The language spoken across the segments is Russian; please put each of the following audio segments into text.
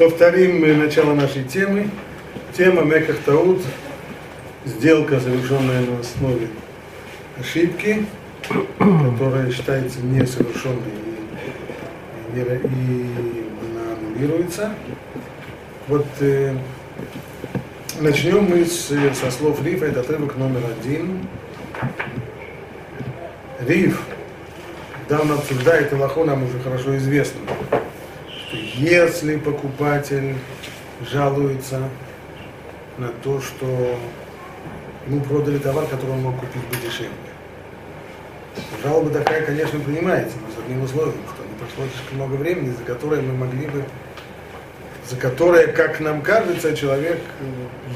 Повторим начало нашей темы. Тема Меках Таут. Сделка, совершенная на основе ошибки, которая считается несовершенной и, и, и она аннулируется. Вот э, начнем мы с, со слов Рифа, это отрывок номер один. Риф, да, он обсуждает Илаху, нам уже хорошо известно, если покупатель жалуется на то, что ему продали товар, который он мог купить бы дешевле. Жалоба такая, конечно, принимается, но с одним условием, что не прошло слишком много времени, за которое мы могли бы, за которое, как нам кажется, человек,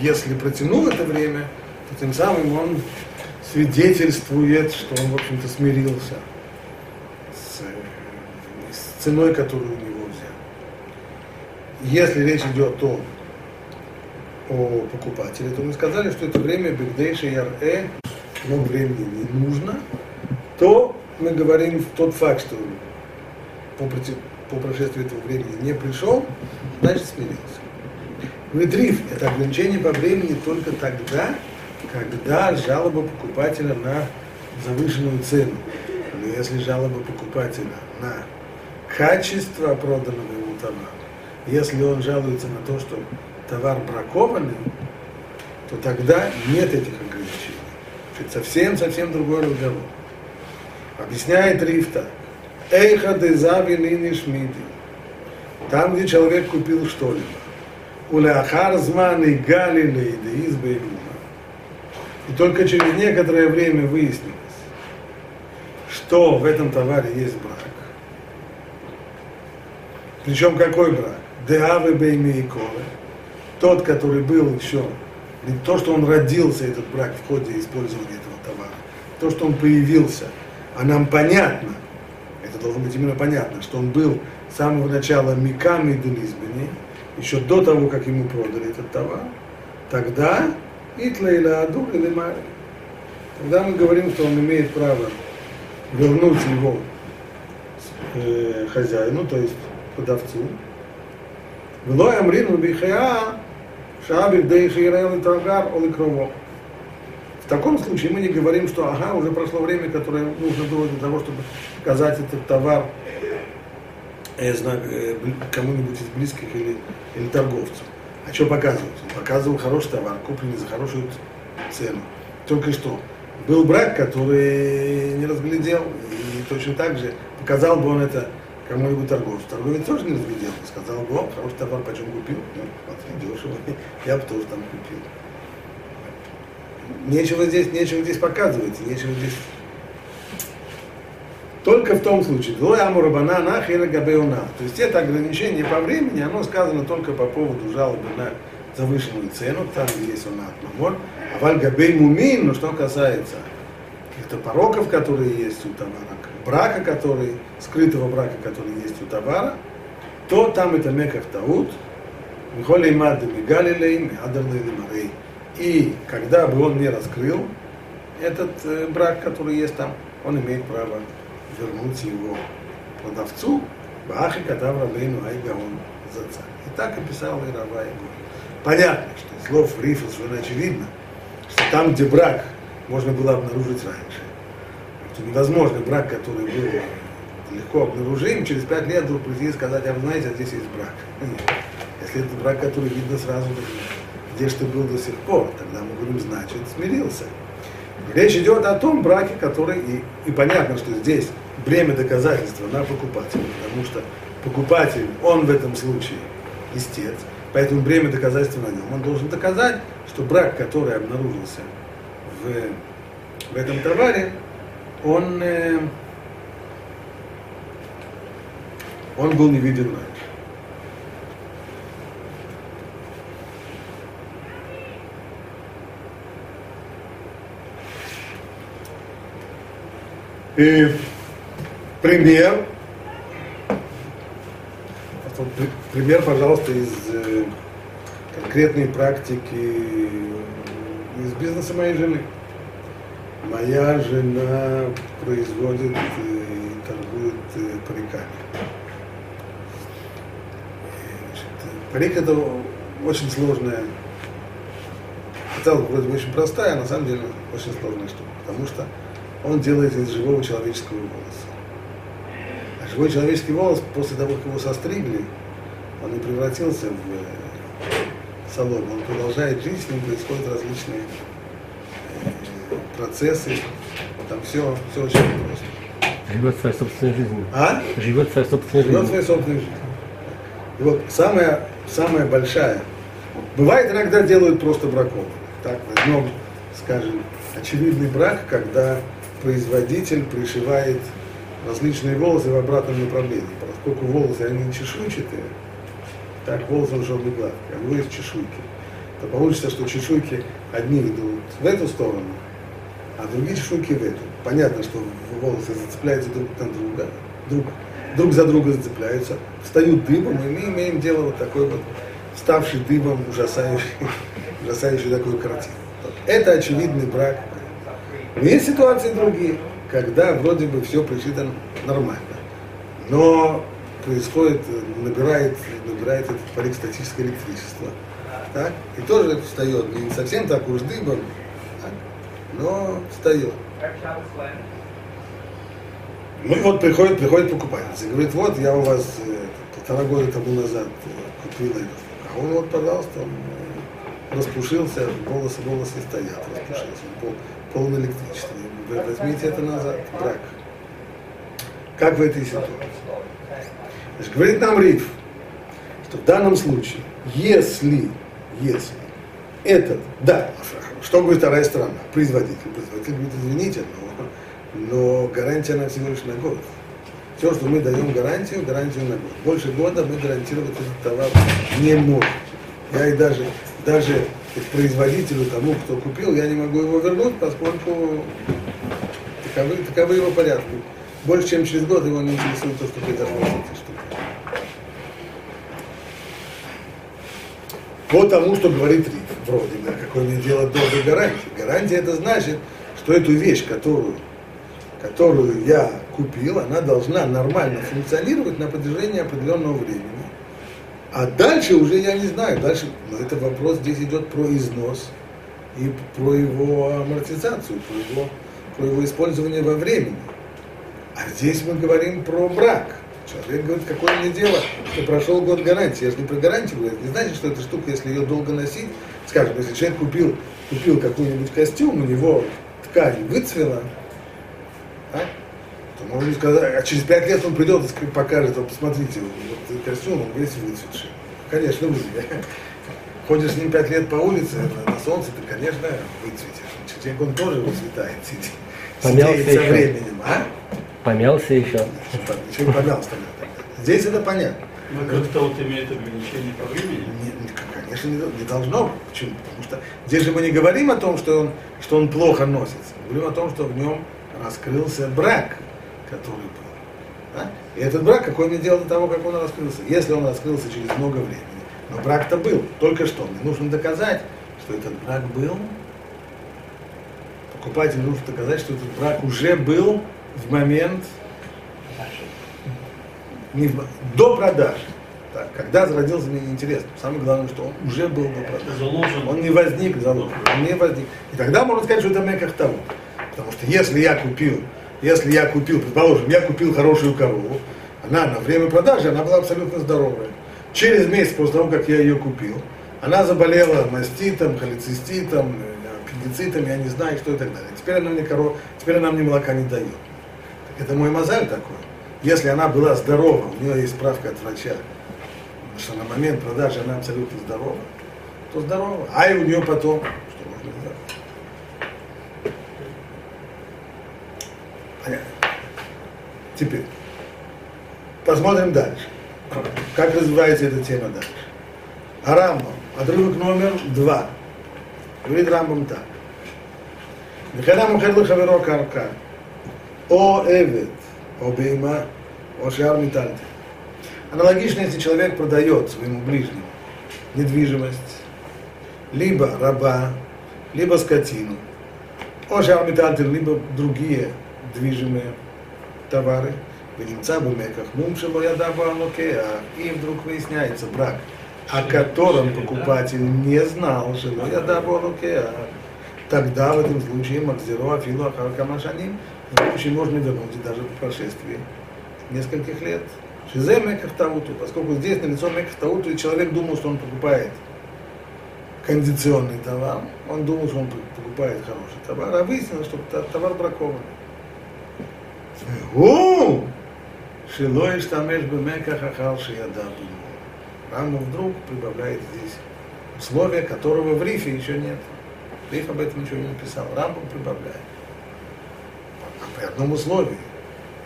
если протянул это время, то тем самым он свидетельствует, что он, в общем-то, смирился с, с ценой, которую. Если речь идет о о покупателе, то мы сказали, что это время Бигдейша и Ар-Э, много времени не нужно, то мы говорим тот факт, что по, по прошествии этого времени не пришел, значит смирился. Ретрив – это ограничение по времени только тогда, когда жалоба покупателя на завышенную цену. Но если жалоба покупателя на качество проданного ему товара, если он жалуется на то, что товар бракованный, то тогда нет этих ограничений. Это совсем-совсем другой разговор. Объясняет Рифта. Эйха дезавин шмиди. Там, где человек купил что-либо. Уляхар зман и галилей И только через некоторое время выяснилось, что в этом товаре есть брак. Причем какой брак? Деавы колы тот, который был еще, не то, что он родился, этот брак, в ходе использования этого товара, то, что он появился, а нам понятно, это должно быть именно понятно, что он был с самого начала Миками Делизбени, еще до того, как ему продали этот товар, тогда Итла или Аду или Мари. Тогда мы говорим, что он имеет право вернуть его э, хозяину, то есть продавцу. Велой Амрин Бихая Шабик Дейширел и Тагар Оликрово. В таком случае мы не говорим, что ага, уже прошло время, которое нужно было для того, чтобы показать этот товар я знаю, э, кому-нибудь из близких или, или торговцу. А что показывать? Показывал хороший товар, купленный за хорошую цену. Только что был брак, который не разглядел, и точно так же показал бы он это кому-нибудь торговцу. Торговец тоже не разглядел, сказал бы, о, хороший товар, почем купил? Ну, смотри, дешево, я бы тоже там купил. Нечего здесь, нечего здесь показывать, нечего здесь только в том случае, амурабана нахира габеуна. То есть это ограничение по времени, оно сказано только по поводу жалобы на завышенную цену, там где есть он мамор. А валь габей мумин, но что касается каких-то пороков, которые есть у товара, брака, который, скрытого брака, который есть у товара, то там это меках таут, и когда бы он не раскрыл этот э, брак, который есть там, он имеет право вернуть его продавцу, Бахи Катав Рабейну Айгаон Заца. И так описал и Рава Понятно, что слов Рифа совершенно очевидно, что там, где брак можно было обнаружить раньше, что невозможно брак, который был легко обнаружим, через пять лет вдруг прийти и сказать, а вы знаете, а здесь есть брак. Если это брак, который видно сразу, где что был до сих пор, тогда мы будем значит, смирился. Речь идет о том браке, который, и, и понятно, что здесь бремя доказательства на покупателя, потому что покупатель, он в этом случае истец, поэтому бремя доказательства на нем. Он должен доказать, что брак, который обнаружился в, в этом товаре, он, э, он был не виден раньше. И пример, пример, пожалуйста, из э, конкретной практики из бизнеса моей жены. Моя жена производит и торгует париками. Значит, Парик это очень сложная, казалось вроде бы очень простая, а на самом деле очень сложная штука, потому что он делает из живого человеческого волоса. А живой человеческий волос, после того, как его состригли, он не превратился в э, солому, он продолжает жить, с ним происходят различные э, процессы, там все, все очень просто. Живет своей собственной жизнью. А? Живет своей собственной Живет жизнью. своей собственной жизнью. И вот самая, самая большая, бывает иногда делают просто бракованных. Так, возьмем, скажем, очевидный брак, когда производитель пришивает различные волосы в обратном направлении. Поскольку волосы, они чешуйчатые, так, волосы уже не гладкие, а у него есть чешуйки. То получится, что чешуйки одни идут в эту сторону, а другие чешуйки в эту. Понятно, что волосы зацепляются друг на друга, друг, друг за друга зацепляются, встают дыбом, и мы имеем дело вот такой вот ставший дыбом ужасающий, ужасающий такую картину. Это очевидный брак. Но есть ситуации другие, когда вроде бы все причитано нормально. Но происходит, набирает, набирает этот парик статическое электричество. Так? И тоже встает, не совсем так уж дыбом? Но встает. Ну и вот приходит, приходит покупатель и говорит, вот я у вас э, полтора года тому назад э, купил это. А он вот, пожалуйста, он э, распушился, волосы, волосы стоят, распушился, он пол, полон электричества. Возьмите это назад, брак. Как в этой ситуации? Значит, говорит нам Риф, что в данном случае, если, если этот, да, что говорит вторая сторона, производитель, производитель говорит, извините, но, но гарантия на всего лишь на год. Все, что мы даем гарантию, гарантию на год. Больше года мы гарантировать этот товар не можем. Я и даже, даже производителю, тому, кто купил, я не могу его вернуть, поскольку таковы, таковы его порядки. Больше, чем через год его не интересует то, что произошло с этой штукой. По тому, что говорит Риф, вроде бы, какое мне дело до гарантии. Гарантия это значит, что эту вещь, которую, которую я купил, она должна нормально функционировать на протяжении определенного времени. А дальше уже я не знаю, дальше, но это вопрос здесь идет про износ и про его амортизацию, про его, про его использование во времени. А здесь мы говорим про брак. Человек говорит, какое мне дело, что прошел год гарантии. Я же не про гарантию говорю. Не значит, что эта штука, если ее долго носить, скажем, если человек купил, купил какой-нибудь костюм, у него ткань выцвела, а, то можно сказать, а через пять лет он придет и покажет, вот посмотрите, вот костюм, он весь выцветший. Конечно, вы. Ходишь с ним пять лет по улице, на, на солнце, ты, конечно, выцветишь. Человек он тоже выцветает, сидит, Помялся еще. временем. А? Помялся еще. Не помялся тогда. Здесь это понятно. Но как-то вот имеет ограничение по времени. Не- не- конечно, не, не должно быть. Почему? Потому что здесь же мы не говорим о том, что он, что он плохо носится. Мы говорим о том, что в нем раскрылся брак, который был. Да? И этот брак, какое мне дело до того, как он раскрылся? Если он раскрылся через много времени, но брак-то был, только что. Мне нужно доказать, что этот брак был. Покупателю нужно доказать, что этот брак уже был в момент не в- до продажи. Так, когда зародился, мне неинтересно. Самое главное, что он уже был до продажи. Заложен. Он не возник заложен, он не возник. И тогда можно сказать, что это меках того. Потому что если я купил, если я купил, предположим, я купил хорошую корову, она на время продажи, она была абсолютно здоровая. Через месяц после того, как я ее купил, она заболела маститом, холециститом, э, аппендицитом, я не знаю, что и так далее. Теперь она мне коров, теперь она мне молока не дает. Так это мой мозаль такой. Если она была здорова, у нее есть справка от врача, что на момент продажи она абсолютно здорова, то здорова. А и у нее потом, что можно сделать? Понятно. Теперь, посмотрим дальше. Как развивается эта тема дальше. А Рамбам, отрывок номер два. Говорит Рамбам так. וכאדם מוכר לחברו קרקע, או עבד, או בהמה, או שאר מיטלטל. Аналогично, если человек продает своему ближнему недвижимость, либо раба, либо скотину, о шармиталтер, либо другие движимые товары, в немца бумеках, мумшело яда балоке, а и вдруг выясняется брак о котором покупатель не знал, что я даболуке, тогда в этом случае Макзиру Афилу Ахаркамашаним в случае можно вернуть даже по прошествии нескольких лет. Шизе Мекахтауту, поскольку здесь на лицо Мекахтауту, и человек думал, что он покупает кондиционный товар, он думал, что он покупает хороший товар, а выяснилось, что товар бракованный. О! Шилой штамеш бемеках ахал шияда Рама вдруг прибавляет здесь условие, которого в рифе еще нет. Риф об этом ничего не написал. Рамбам прибавляет. А при одном условии,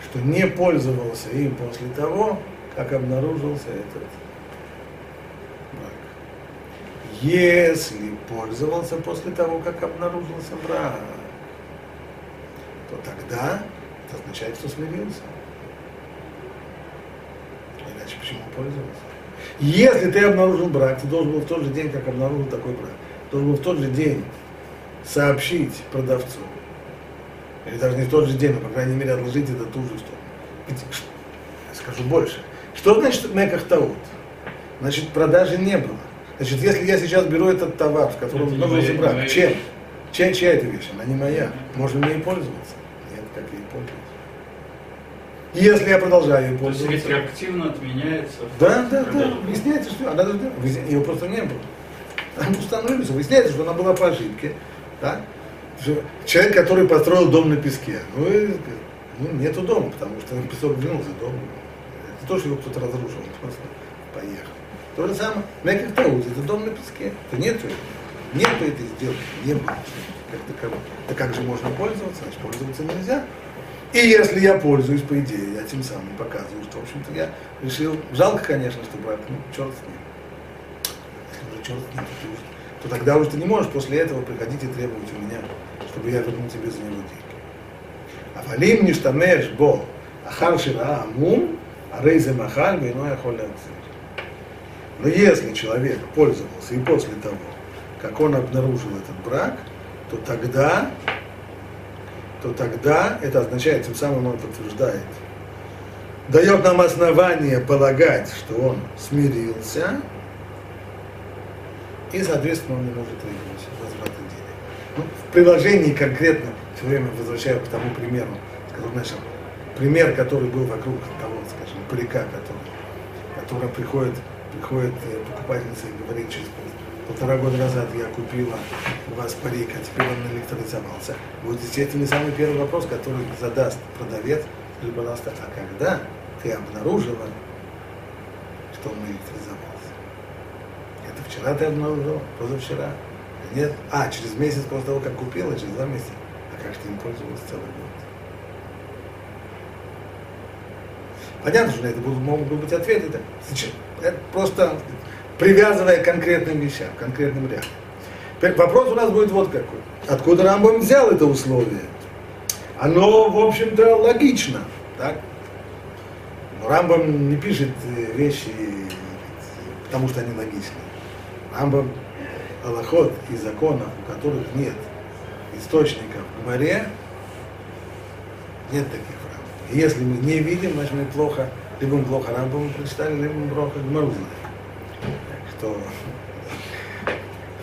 что не пользовался им после того, как обнаружился этот брак. Если пользовался после того, как обнаружился брак, то тогда это означает, что смирился. Иначе почему пользовался? Если ты обнаружил брак, ты должен был в тот же день, как обнаружил такой брак, должен был в тот же день сообщить продавцу, или даже не в тот же день, но, по крайней мере, отложить это ту же сторону. Скажу больше. Что значит меках таут? Значит, продажи не было. Значит, если я сейчас беру этот товар, в котором обнаружился брак, чем? Чем, чья эта вещь? Она не моя. Можно мне и пользоваться. Нет, как ей пользоваться. Если я продолжаю ей То есть пользоваться. ретроактивно отменяется. Да, да, да. Выясняется, что она выясня- ее просто не было. Там установилось, выясняется, что она была по ошибке. Да? Человек, который построил дом на песке, ну, и, ну нету дома, потому что песок двинулся, дом. Это то, что его кто-то разрушил, он просто поехал. То же самое, Меках Таут, это дом на песке. Это нету, нету этой сделки, не было. Как. Да как же можно пользоваться? Значит, пользоваться нельзя. И если я пользуюсь, по идее, я тем самым показываю, что, в общем-то, я решил, жалко, конечно, что брак, ну, черт с ним. Если уже черт с ним, то, то тогда уже ты не можешь после этого приходить и требовать у меня, чтобы я вернул тебе за него деньги. А валим не штамеш бо ахар шира амум, а рейзе махаль, вино я Но если человек пользовался и после того, как он обнаружил этот брак, то тогда то тогда это означает, тем самым он подтверждает, дает нам основание полагать, что он смирился, и, соответственно, он не может денег. Ну, в приложении конкретно, все время возвращаю к тому примеру, с которого начал, пример, который был вокруг того, скажем, парика, который, который приходит, приходит э, покупательница и говорит, через пол- полтора года назад я купила у вас парик, а теперь он электролизовался. Вот, естественно, самый первый вопрос, который задаст продавец, скажи, пожалуйста, а когда ты обнаружила, что он электризовался? Это вчера ты обнаружила, позавчера? Нет? А, через месяц после того, как купила, через два месяца. А как же ты им пользовалась целый год? Понятно, что на это будут, могут быть ответы. так? Это просто привязывая к конкретным вещам, к конкретным реалиям. Теперь вопрос у нас будет вот какой. Откуда Рамбам взял это условие? Оно, в общем-то, логично. Так? Но Рамбам не пишет э, вещи, э, потому что они логичны. Рамбам Аллахот и законов, у которых нет источников в море, нет таких в Рамбаме. И если мы не видим, значит мы плохо, либо мы плохо Рамбам прочитали, либо мы плохо Гмару. Так что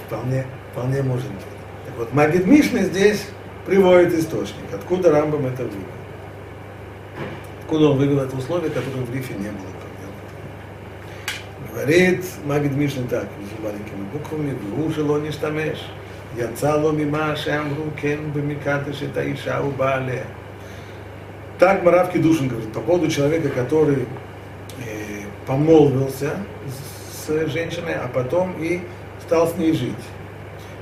вполне, вполне может быть. Так вот, Магид Мишна здесь приводит источник. Откуда Рамбам это вывел? Откуда он вывел это условие, которое в Рифе не было? Говорит Магид Мишна так, между маленькими буквами, «Ву שלא נשתמש, יצא לו ממה שאמרו כן במקדש את האישה ובעליה». Так Маравки Душин говорит по поводу человека, который э, помолвился с женщиной, а потом и стал с ней жить.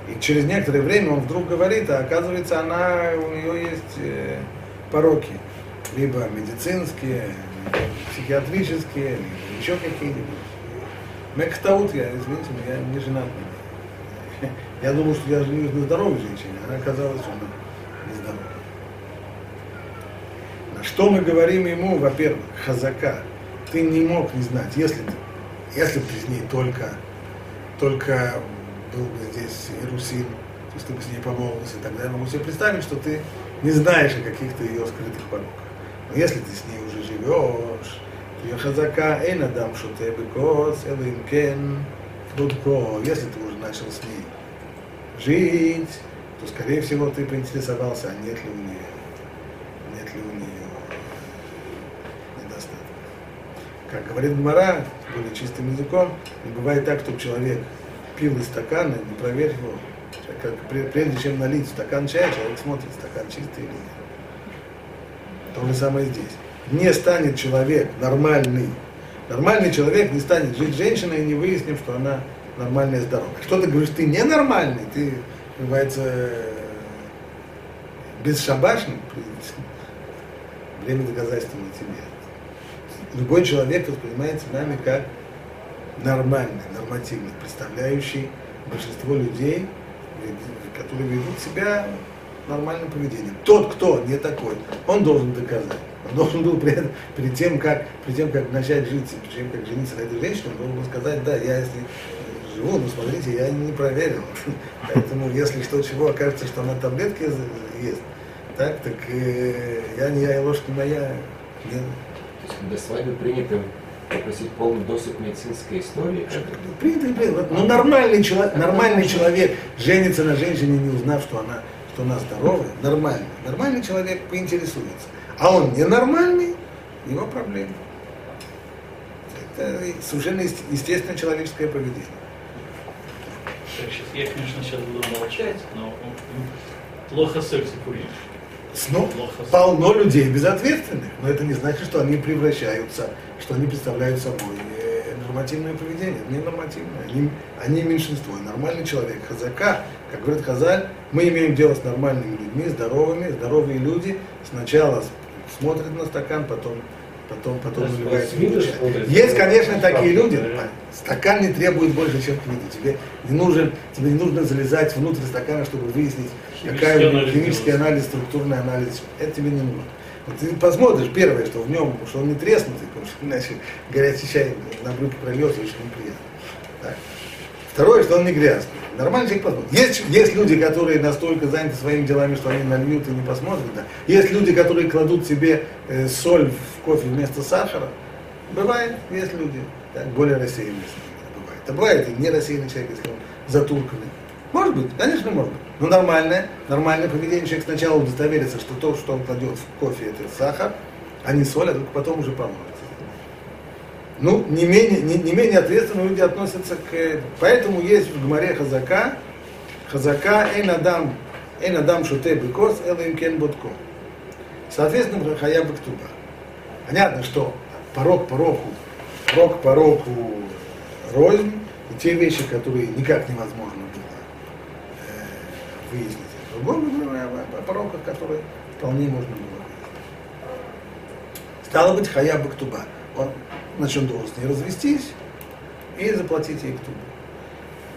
И через некоторое время он вдруг говорит, а оказывается, она, у нее есть э, пороки. Либо медицинские, либо психиатрические, либо еще какие-нибудь. Мектаут я, извините, но я не женат. Я думал, что я женюсь на здоровой женщине, а оказалось, что она нездоровая. На что мы говорим ему, во-первых, хазака, ты не мог не знать, если ты, если бы с ней только, только был бы здесь Иерусалим, то есть ты бы с ней помолвился, тогда я могу себе представить, что ты не знаешь о каких-то ее скрытых пороках. Но если ты с ней уже живешь, ее хазака, эй надам шуте бекос, элим кен, Будко, если ты уже начал с ней жить, то, скорее всего, ты поинтересовался, а нет ли у нее, нет ли у нее недостатков. Как говорит Гмара, более чистым языком, бывает так, чтобы человек пил из стакана, не проверил его. Как, прежде чем налить стакан чая, человек смотрит, стакан чистый или нет. То же самое здесь. Не станет человек нормальный, нормальный человек не станет жить женщиной, не выяснив, что она нормальная и здоровая. Что ты говоришь, ты ненормальный, ты, называется, бесшабашный, время доказательства на тебе. Любой человек воспринимается нами как нормальный, нормативный, представляющий большинство людей, которые ведут себя нормальным поведением. Тот, кто не такой, он должен доказать. Он должен был перед, перед, тем, как, перед тем, как начать жить, перед тем, как жениться на этой женщине, он должен был сказать, да, я если живу, но смотрите, я не проверил. Поэтому, если что, чего окажется, что она таблетки ест, так, так э, я не я, и ложь не моя. Не... То есть до свадьбы принято попросить полный доступ к медицинской истории? Принято, принято. Но нормальный человек, нормальный человек женится на женщине, не узнав, что она, что она здоровая, нормальный. Нормальный человек поинтересуется. А он ненормальный, его проблема. Это совершенно естественное человеческое поведение. Я, конечно, сейчас буду молчать, но плохо секс и курить. Ну, полно людей безответственных, но это не значит, что они превращаются, что они представляют собой э, нормативное поведение. Не нормативное, они, они меньшинство. Нормальный человек, хазака, как говорит Хазаль, мы имеем дело с нормальными людьми, здоровыми, здоровые люди сначала смотрят на стакан, потом потом, потом наливается Есть, конечно, такие люди, стакан не требует больше, чем книга. Тебе не нужен, тебе не нужно залезать внутрь стакана, чтобы выяснить, какая у него химический анализ, структурный анализ. Это тебе не нужно. Вот ты посмотришь, первое, что в нем, что он не треснутый, потому что иначе горячий чай на брюки прольется, очень неприятно. Так. Второе, что он не грязный. Нормальный человек посмотрит. Есть, есть люди, которые настолько заняты своими делами, что они нальют и не посмотрят. Да. Есть люди, которые кладут себе э, соль в кофе вместо сахара. Бывает, есть люди, так, более рассеянные. Бывает. А бывает и не рассеянный человек, если он затурканный. Может быть, конечно, может быть. Но нормальное, нормальное поведение человек сначала удостоверится, что то, что он кладет в кофе, это сахар, а не соль, а только потом уже поможет. Ну, не менее, не, не менее ответственно люди относятся к... Поэтому есть в Гмаре Хазака, Хазака Эйн Адам, Эйн Адам Шуте Бекос, Элэм Кен Ботко. Соответственно, Хая Бактуба. Понятно, что порог пороку, порог пороку рознь, и те вещи, которые никак невозможно было э, выяснить. Говорю о пороках, которые вполне можно было выяснить. Стало быть, Хая Бактуба. Он значит, он должен с ней развестись и заплатить ей ктубу.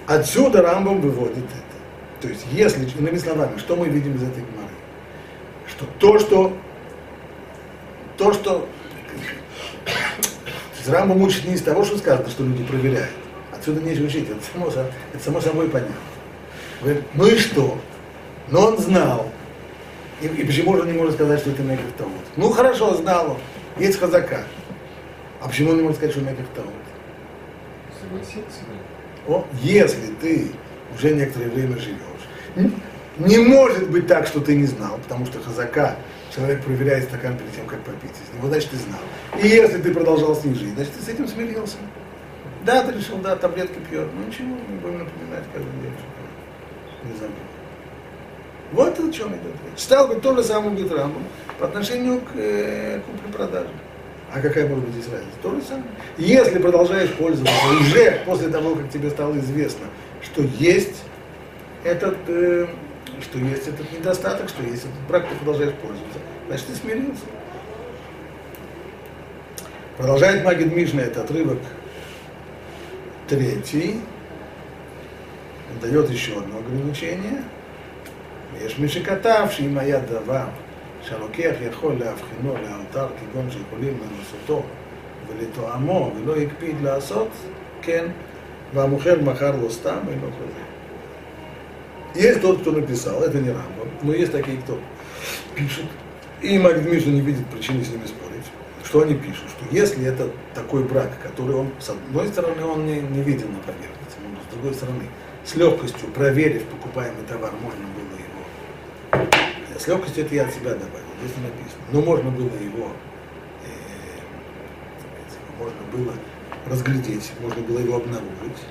Отсюда Рамбам выводит это. То есть, если, иными словами, что мы видим из этой гмары? Что то, что то, что Рамбам учит не из того, что сказано, что люди проверяют. Отсюда нечего учить, это само, это само собой понятно. Говорит, ну и что? Но он знал. И, и почему же он не может сказать, что это Мекер Таут? Ну хорошо, знал он. Есть хазака. А почему он не может сказать, что Мекер Таут? Согласиться, О, если ты уже некоторое время живешь, не может быть так, что ты не знал, потому что хазака, человек проверяет стакан перед тем, как попить из него, значит, ты знал. И если ты продолжал с ним жить, значит, ты с этим смирился. Да, ты решил, да, таблетки пьет, ну ничего, не будем напоминать каждый день, что не забыл. Вот о чем идет речь. Стал быть то же самое будет Рамбом по отношению к э, купле-продаже. А какая может быть здесь разница? То же самое. Если продолжаешь пользоваться уже после того, как тебе стало известно, что есть этот, э, что есть этот недостаток, что есть этот брак, ты продолжаешь пользоваться, значит ты смирился. Продолжает Магид Мишна этот отрывок третий, дает еще одно ограничение. Ешь Мишикатавший моя дава שהלוקח יכול להבחינו לאתר כגון שיכולים לנסותו ולתואמו ולא הקפיד לעשות, כן, והמוכר מכר לו סתם, אינו חוזר. Есть тот, кто написал, это не Рамбам, но есть такие, кто пишет, и Магид Мишна не видит причины с ними спорить, что они пишут? Что если это такой брак, который он, с одной стороны, он не, не видел на поверхности, но с другой стороны, с легкостью проверив покупаемый товар, можно было его, с легкостью это я от себя добавил, здесь не написано, но можно было его, э, можно было разглядеть, можно было его обнаружить.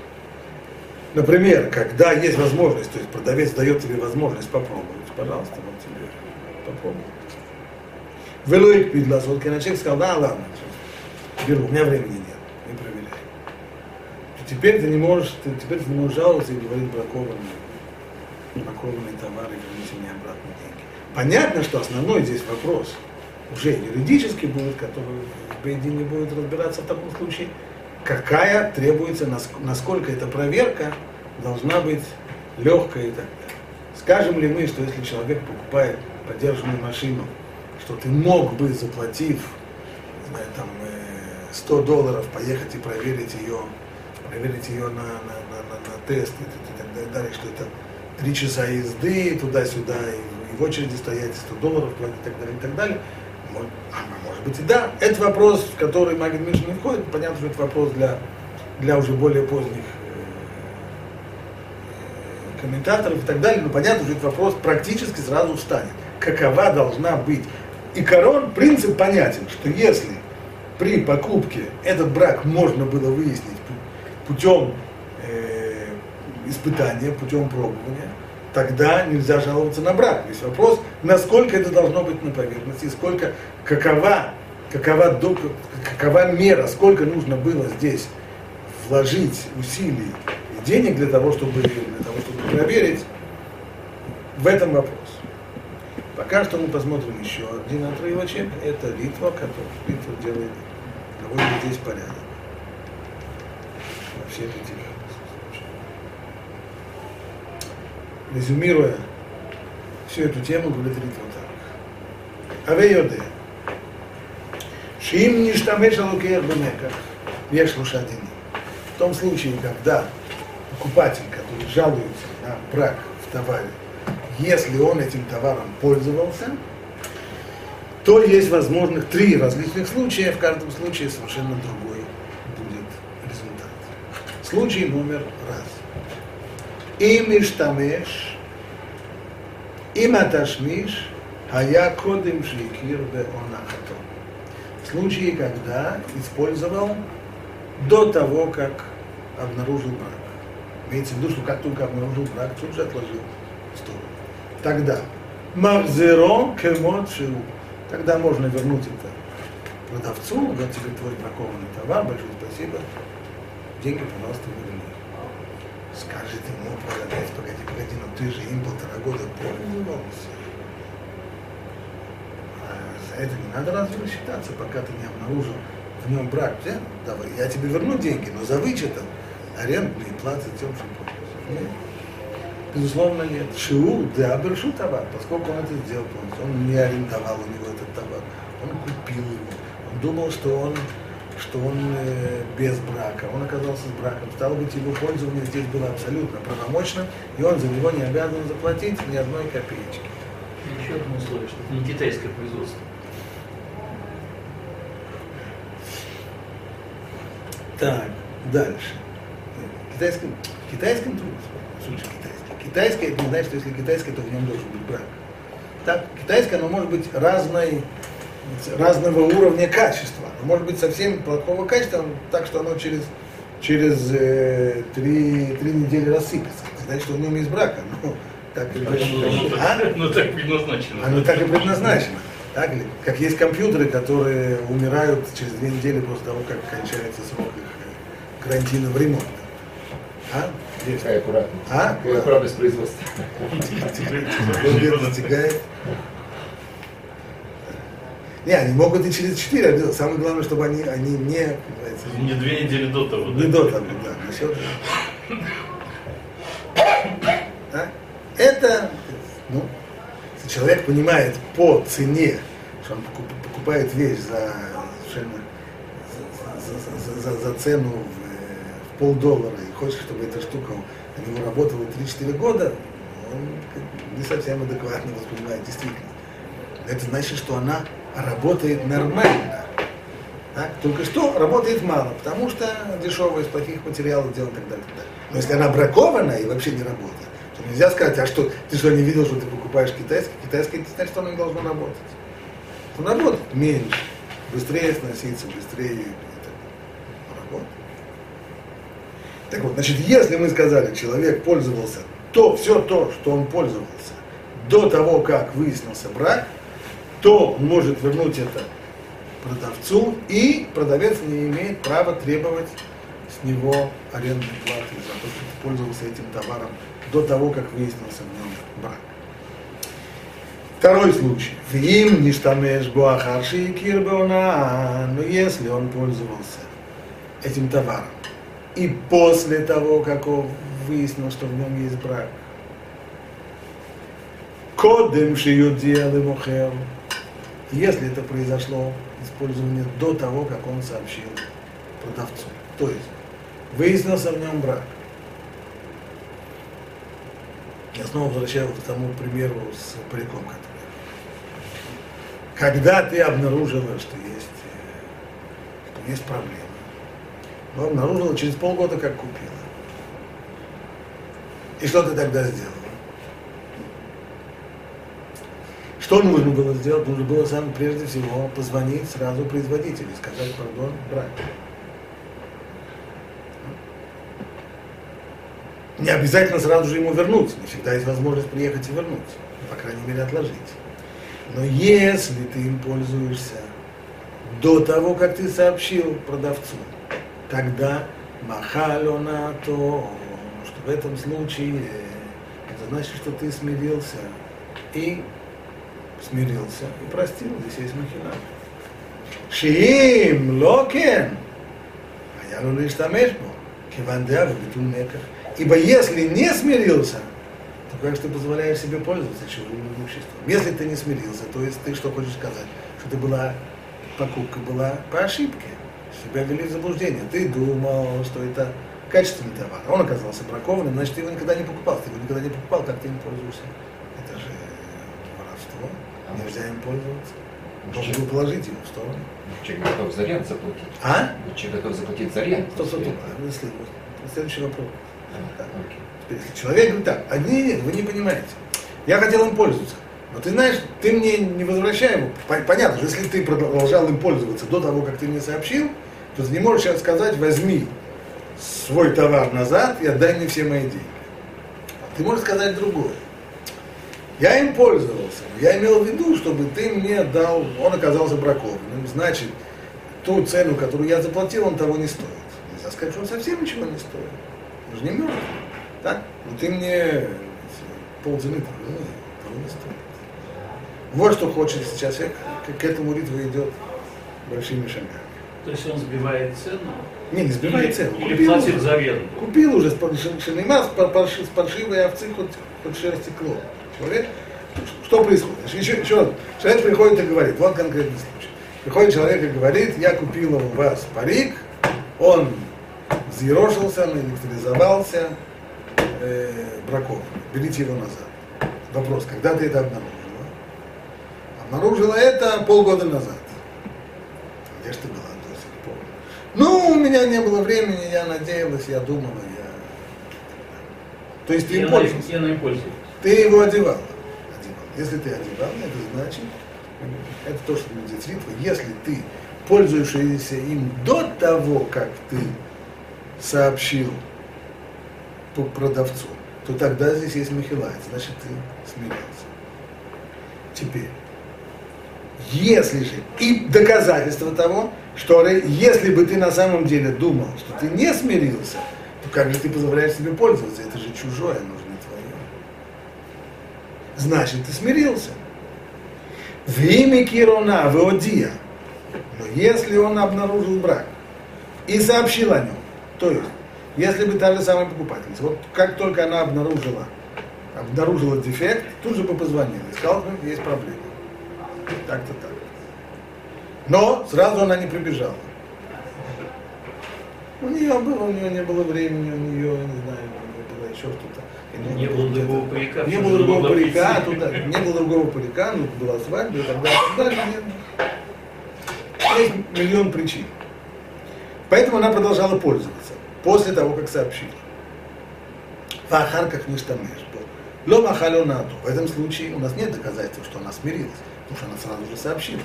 Например, когда есть возможность, то есть продавец дает тебе возможность попробовать, пожалуйста, вот тебе попробуй. Велуик пидлас, вот когда человек сказал, да, ладно, беру, у меня времени нет, не проверяй. Теперь ты не можешь, ты, теперь ты не можешь жаловаться и говорить бракованный, бракованный товар и верните мне обратно. Понятно, что основной здесь вопрос уже юридически будет, который в Бейдине будет разбираться в таком случае, какая требуется, насколько эта проверка должна быть легкая и так далее. Скажем ли мы, что если человек покупает поддержанную машину, что ты мог бы, заплатив, не знаю, там, 100 э, долларов, поехать и проверить ее, проверить ее на, на, на, на, на тест и, так далее, что это три часа езды туда-сюда, и в очереди стоять, 100 долларов платить и так далее, и так далее. Может, а, может быть и да. Это вопрос, в который Магид Миша не входит. Понятно, что это вопрос для, для уже более поздних э, комментаторов и так далее, но понятно, что этот вопрос практически сразу встанет. Какова должна быть и корон, принцип понятен, что если при покупке этот брак можно было выяснить путем э, испытания, путем пробования, тогда нельзя жаловаться на брак. Весь вопрос, насколько это должно быть на поверхности, сколько, какова, какова, какова мера, сколько нужно было здесь вложить усилий и денег для того, чтобы, для того, чтобы проверить, в этом вопрос. Пока что мы посмотрим еще один отрывочек. Это Литва, который Литва делает, наводит здесь порядок. Во всех этих Резюмируя всю эту тему, говорит Литва так. Авейоде. Шим не штамеш алукеях бемеках. Веш лошадини. В том случае, когда покупатель, который жалуется на брак в товаре, если он этим товаром пользовался, то есть возможных три различных случая, в каждом случае совершенно другой будет результат. Случай номер раз. Им иштамеш, им аташмиш, хая кодим беонахато. В случае, когда использовал до того, как обнаружил брак. Имеется в виду, что как только обнаружил брак, тут же отложил в сторону. Тогда Мавзеро кемот Тогда можно вернуть это продавцу, вот тебе твой бракованный товар, большое спасибо, деньги, пожалуйста, верни. Скажет ему но ты же им полтора года пользовался. А за это не надо разве рассчитаться, пока ты не обнаружил в нем брак. Да? Давай, я тебе верну деньги, но за вычетом арендные платы тем, что пользуешься. Безусловно, нет. Шиу, да, бершу товар, поскольку он это сделал. Он не арендовал у него этот товар, он купил его. Он думал, что он, что он э, без брака. Он оказался с браком. Стало быть, его пользование здесь было абсолютно правомочным, и он за него не обязан заплатить ни одной копеечки. Еще одно условие, что это не китайское производство. Так, дальше. Китайском, китайском труде, слушай, Китайское, это не значит, что если китайское, то в нем должен быть брак. Так, китайское, оно может быть разной, разного уровня качества. Оно может быть совсем плохого качества, так что оно через, через э, три, три недели рассыпется. Значит, что в нем есть брак. Оно так и а? Ну так предназначено. Оно так и предназначено. Так ли? Как есть компьютеры, которые умирают через две недели после того, как кончается срок их э, гарантийного ремонта. А? Какая аккуратность. А? Какая аккуратность производства. достигает. Не, они могут и через 4 отдела. Самое главное, чтобы они, они не... Не две недели до того. Не до того, да. Насчет... А? Это, ну, если человек понимает по цене, что он покупает вещь за совершенно за, за, за, за цену в, в полдоллара и хочет, чтобы эта штука у него работала 3-4 года, он не совсем адекватно воспринимает действительность. Это значит, что она работает нормально. Так? Только что работает мало, потому что дешевая из плохих материалов делать и так далее. так. Но если она бракованная и вообще не работает, то нельзя сказать, а что, ты что, не видел, что ты покупаешь китайский? Китайский, это значит, оно не должно работать. Он работает меньше, быстрее сносится, быстрее работает. Так вот, значит, если мы сказали, человек пользовался то, все то, что он пользовался до того, как выяснился брак, то он может вернуть это продавцу, и продавец не имеет права требовать с него арендной платы за то, что ты пользовался этим товаром до того, как выяснился в нем брак. Второй случай. В им не штамеш буахарши и кирбеона, но если он пользовался этим товаром, и после того, как он выяснил, что в нем есть брак, кодем шиют делы мухер, если это произошло использование до того, как он сообщил продавцу. То есть выяснился в нем брак. Я снова возвращаюсь к тому примеру с париком, который когда ты обнаружила, что есть, э, что есть проблема, но обнаружила через полгода, как купила. И что ты тогда сделала? Что нужно было сделать? Нужно было сам прежде всего позвонить сразу производителю сказать, пардон, брать. Не обязательно сразу же ему вернуть. Не всегда есть возможность приехать и вернуть. По крайней мере, отложить. Но если ты им пользуешься до того, как ты сообщил продавцу, тогда מחל אונאתו, что в этом случае это значит, что ты смирился и смирился и простил. Здесь есть מחילה. שאם לא כן, а я лишь тамешбо, кивандя в меках. Ибо если не смирился, то как ты позволяешь себе пользоваться чужим имуществом? Если ты не смирился, то есть ты что хочешь сказать? Что ты была, покупка была по ошибке. Себя ввели в заблуждение. Ты думал, что это качественный товар. Он оказался бракованным, значит, ты его никогда не покупал. Ты его никогда не покупал, как ты им пользуешься? Нельзя им пользоваться. Должен был положить его в сторону. Человек готов за рент заплатить. А? Человек готов заплатить за рент. Стоп, стоп, стоп. Мысли. Следующий вопрос. А. Теперь, если человек говорит так, а нет, вы не понимаете. Я хотел им пользоваться. Но ты знаешь, ты мне не возвращай его. Пон- Понятно, что если ты продолжал им пользоваться до того, как ты мне сообщил, то ты не можешь сейчас сказать, возьми свой товар назад и отдай мне все мои деньги. Ты можешь сказать другое. Я им пользовался. но Я имел в виду, чтобы ты мне дал, он оказался бракованным. Значит, ту цену, которую я заплатил, он того не стоит. Нельзя сказать, что он совсем ничего не стоит. Он же не мертв. Так? Ну ты мне полцены того, того не стоит. Вот что хочет сейчас человек, к, к этому ритму идет большими шагами. То есть он сбивает цену? Не, не сбивает или, цену. Или Купил платит уже. за аренду? Купил уже с парши- шинейма, с пар- парши- с паршивой овцы хоть, хоть шерсть стекло. Человек, что происходит? Еще, еще раз. Человек приходит и говорит, вот конкретный случай. Приходит человек и говорит, я купил у вас парик, он взъерошился, наэлектризовался, э, бракован. Берите его назад. Вопрос, когда ты это обнаружила? Обнаружила это полгода назад. Где же ты была до сих пор? Ну, у меня не было времени, я надеялась, я думала, я... То есть ты Я им на, пользовался. я на им пользуюсь. Ты его одевал. одевал. Если ты одевал, это значит, это то, что будет ритва. Если ты пользуешься им до того, как ты сообщил продавцу, то тогда здесь есть махила, значит ты смирился. Теперь, если же, и доказательство того, что если бы ты на самом деле думал, что ты не смирился, то как же ты позволяешь себе пользоваться? Это же чужое, нужно твое. Значит, ты смирился. В имя Кирона, Веодия. Но если он обнаружил брак и сообщил о нем, то есть, если бы та же самая покупательница, вот как только она обнаружила, обнаружила дефект, тут же бы позвонила и сказала, что есть проблема. Так-то так. Но сразу она не прибежала. У нее было, у нее не было времени, у нее, не знаю, у нее было еще что-то. Не было другого парика. Не было другого парика, прийти. туда, не было другого парика, ну, была свадьба и так далее. Дальше нет. есть миллион причин. Поэтому она продолжала пользоваться после того, как сообщила. Вахарках не штамеш. Ло махалю. В этом случае у нас нет доказательств, что она смирилась, потому что она сразу же сообщила.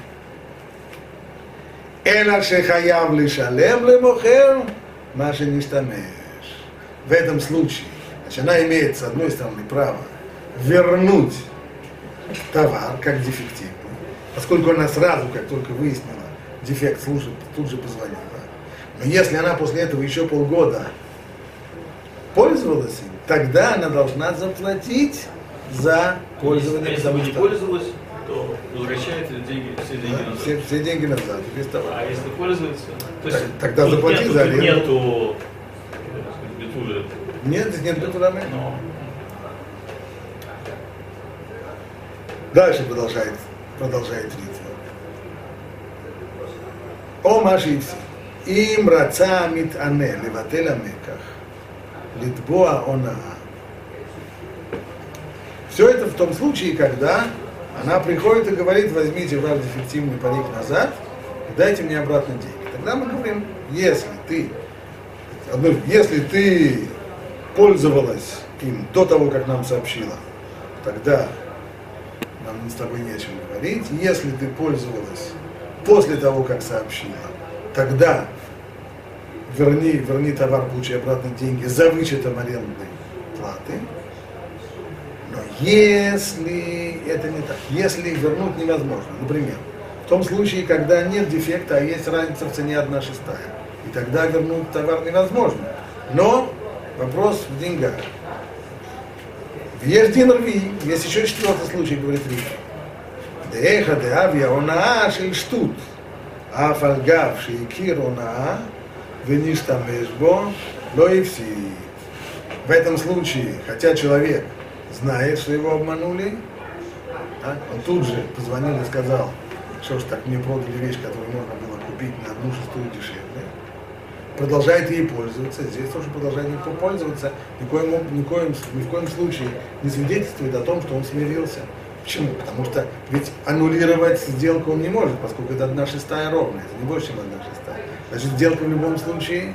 Эла шехаяв лишалем лемохер, маша не штамеш. В этом случае, значит, она имеет с одной стороны право вернуть товар как дефективный, поскольку она сразу, как только выяснила дефект, служит, тут же позвонила. Но если она после этого еще полгода пользовалась им, тогда она должна заплатить за пользование. Если потому не пользовалась, то возвращает деньги, все деньги Да, назад. все, все деньги назад, без товара. А если пользуется, то есть тогда тут заплати нету, за аренду. нету э, так сказать, битуля, Нет, здесь нет бетурами. но Дальше продолжает, продолжает Ритва. О им раца мит ане левателя меках, литбоа она. Все это в том случае, когда она приходит и говорит, возьмите ваш дефективный парик назад и дайте мне обратно деньги. Тогда мы говорим, если ты, если ты пользовалась им до того, как нам сообщила, тогда нам с тобой не о чем говорить. Если ты пользовалась после того, как сообщила, тогда верни, верни товар, получи обратно деньги за вычетом арендной платы. Но если это не так, если вернуть невозможно, например, в том случае, когда нет дефекта, а есть разница в цене одна шестая, и тогда вернуть товар невозможно. Но Вопрос в деньгах. Веш дин рви, есть еще четвертый случай, говорит Риш. Деха деавья онаа шель штут, аф алгав шейкир онаа, веништамеш бо, лоевсит. В этом случае, хотя человек знает, что его обманули, он тут же позвонил и сказал, что ж так мне продали вещь, которую можно было купить на одну шестую дешевле. Продолжает ей пользоваться, здесь тоже продолжает ей пользоваться, никоим, никоим, ни в коем случае не свидетельствует о том, что он смирился. Почему? Потому что ведь аннулировать сделку он не может, поскольку это одна шестая ровная, это не больше, чем одна шестая. Значит, сделка в любом случае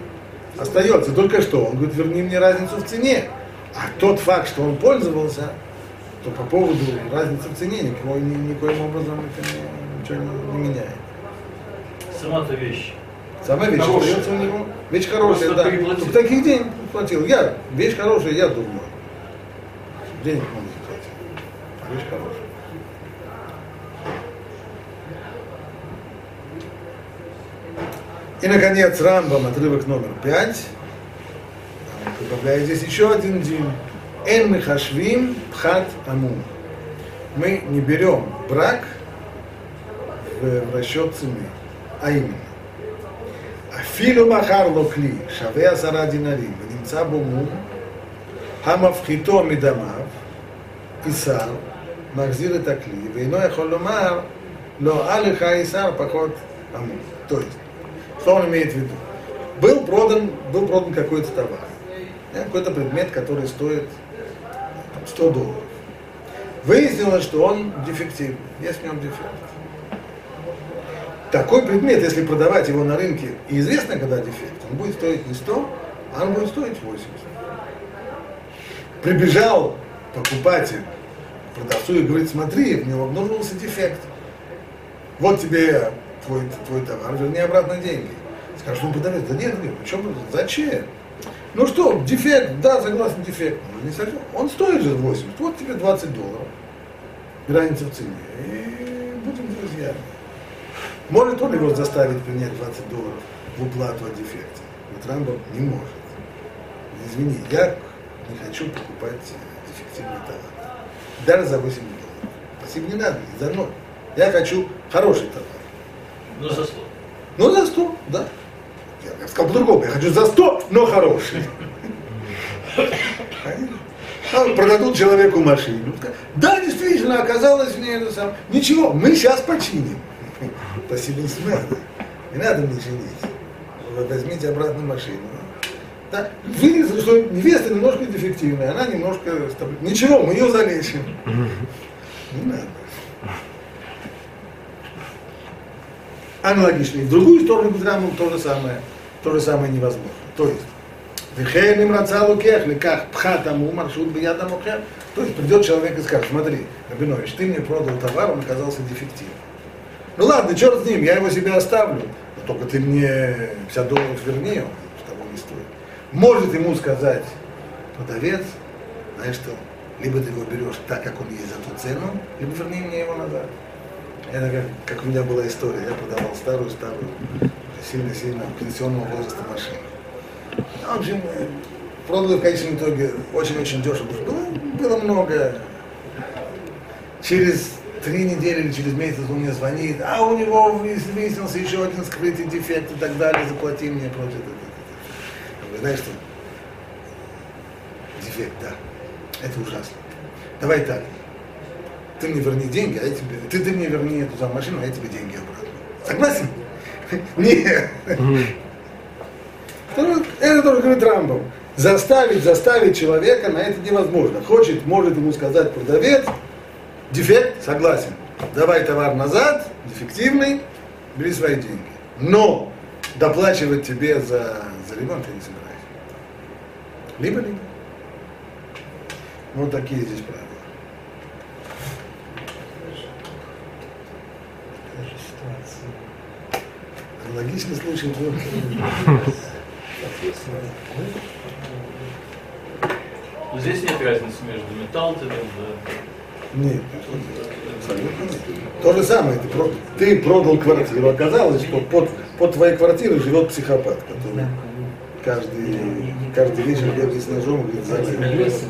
остается. Только что он говорит, верни мне разницу в цене. А тот факт, что он пользовался, то по поводу разницы в цене никакой, ни- никоим образом это не- ничего не, не меняет. сама-то вещь. Самая вещь остается у него. Вещь хорошая, Просто да. переплатил. Таких денег не платил. Я, вещь хорошая, я дурной. Денег он не платил. Вещь хорошая. И, наконец, Рамбам, отрывок номер пять. Он Добавляет здесь еще один дин. Эн михашвим пхат амум. Мы не берем брак в, в расчет цены. А именно. אפילו מכר לו כלי שווה עשרה דינרים ונמצא בו מום, המפחיתו מדמיו, איסר, מחזיר את הכלי, ואינו יכול לומר, לא, а לך איסר поход амур. То есть, что он имеет в виду? Был продан, был продан какой-то товар, да, какой-то предмет, который стоит там, 100 долларов. Выяснилось, что он дефективный, есть в нем дефект такой предмет, если продавать его на рынке, и известно, когда дефект, он будет стоить не 100, а он будет стоить 80. Прибежал покупатель продавцу и говорит, смотри, в него обнаружился дефект. Вот тебе твой, твой товар, верни обратно деньги. Скажет, ну продавец, да нет, нет, что вы, зачем? Ну что, дефект, да, согласен, дефект. Ну, не совсем. Он стоит же 80, вот тебе 20 долларов. Разница в цене. И будем друзьями. Может он его заставить принять 20 долларов в уплату о дефекте? Вот Рамбов не может. Извини, я не хочу покупать дефективный товар. Даже за 8 долларов. Спасибо, не надо, за ноль. Я хочу хороший товар. Ну, за 100. Ну, за 100, да. Я, я сказал по-другому, я хочу за 100, но хороший. Продадут человеку машину. Да, действительно, оказалось в ней это сам. Ничего, мы сейчас починим. Не надо. Не надо мне чинить. Вы Возьмите обратно машину. Да? Выяснилось, что невеста немножко дефективная, она немножко... Ничего, мы ее залечим. Не надо. Аналогично. И в другую сторону Гудраму то же самое, то же самое невозможно. То есть, Вехен им рацалу кех, как пхатаму маршрут биядам охер. То есть придет человек и скажет, смотри, Рабинович, ты мне продал товар, он оказался дефективным. Ну ладно, черт с ним, я его себе оставлю. Но только ты мне 50 долларов верни, он того не стоит. Может ему сказать продавец, знаешь что, либо ты его берешь так, как он есть за ту цену, либо верни мне его назад. Это как, как у меня была история, я продавал старую-старую, сильно-сильно пенсионного возраста машину. Ну, В общем, продал в конечном итоге очень-очень дешево. Ну, было много. Через три недели или через месяц он мне звонит, а у него выяс- выяснился еще один скрытый дефект и так далее, заплати мне. Я говорю, знаешь что? Дефект, да. Это ужасно. Давай так. Ты мне верни деньги, а я тебе... Ты, ты мне верни эту самую машину, а я тебе деньги обратно. Согласен? Нет. Это тоже говорит Рамбов. Заставить, заставить человека на это невозможно. Хочет, может ему сказать продавец, дефект, согласен. Давай товар назад, дефективный, бери свои деньги. Но доплачивать тебе за, за ремонт я не собираюсь. Либо-либо. Вот такие здесь правила. Аналогичный случай был. Здесь нет разницы между металлтоном, да. Нет, абсолютно нет. То же самое, ты, про- ты продал квартиру, оказалось, что под, под твоей квартирой живет психопат, который каждый, каждый вечер бегает с ножом и говорит, «Залезь».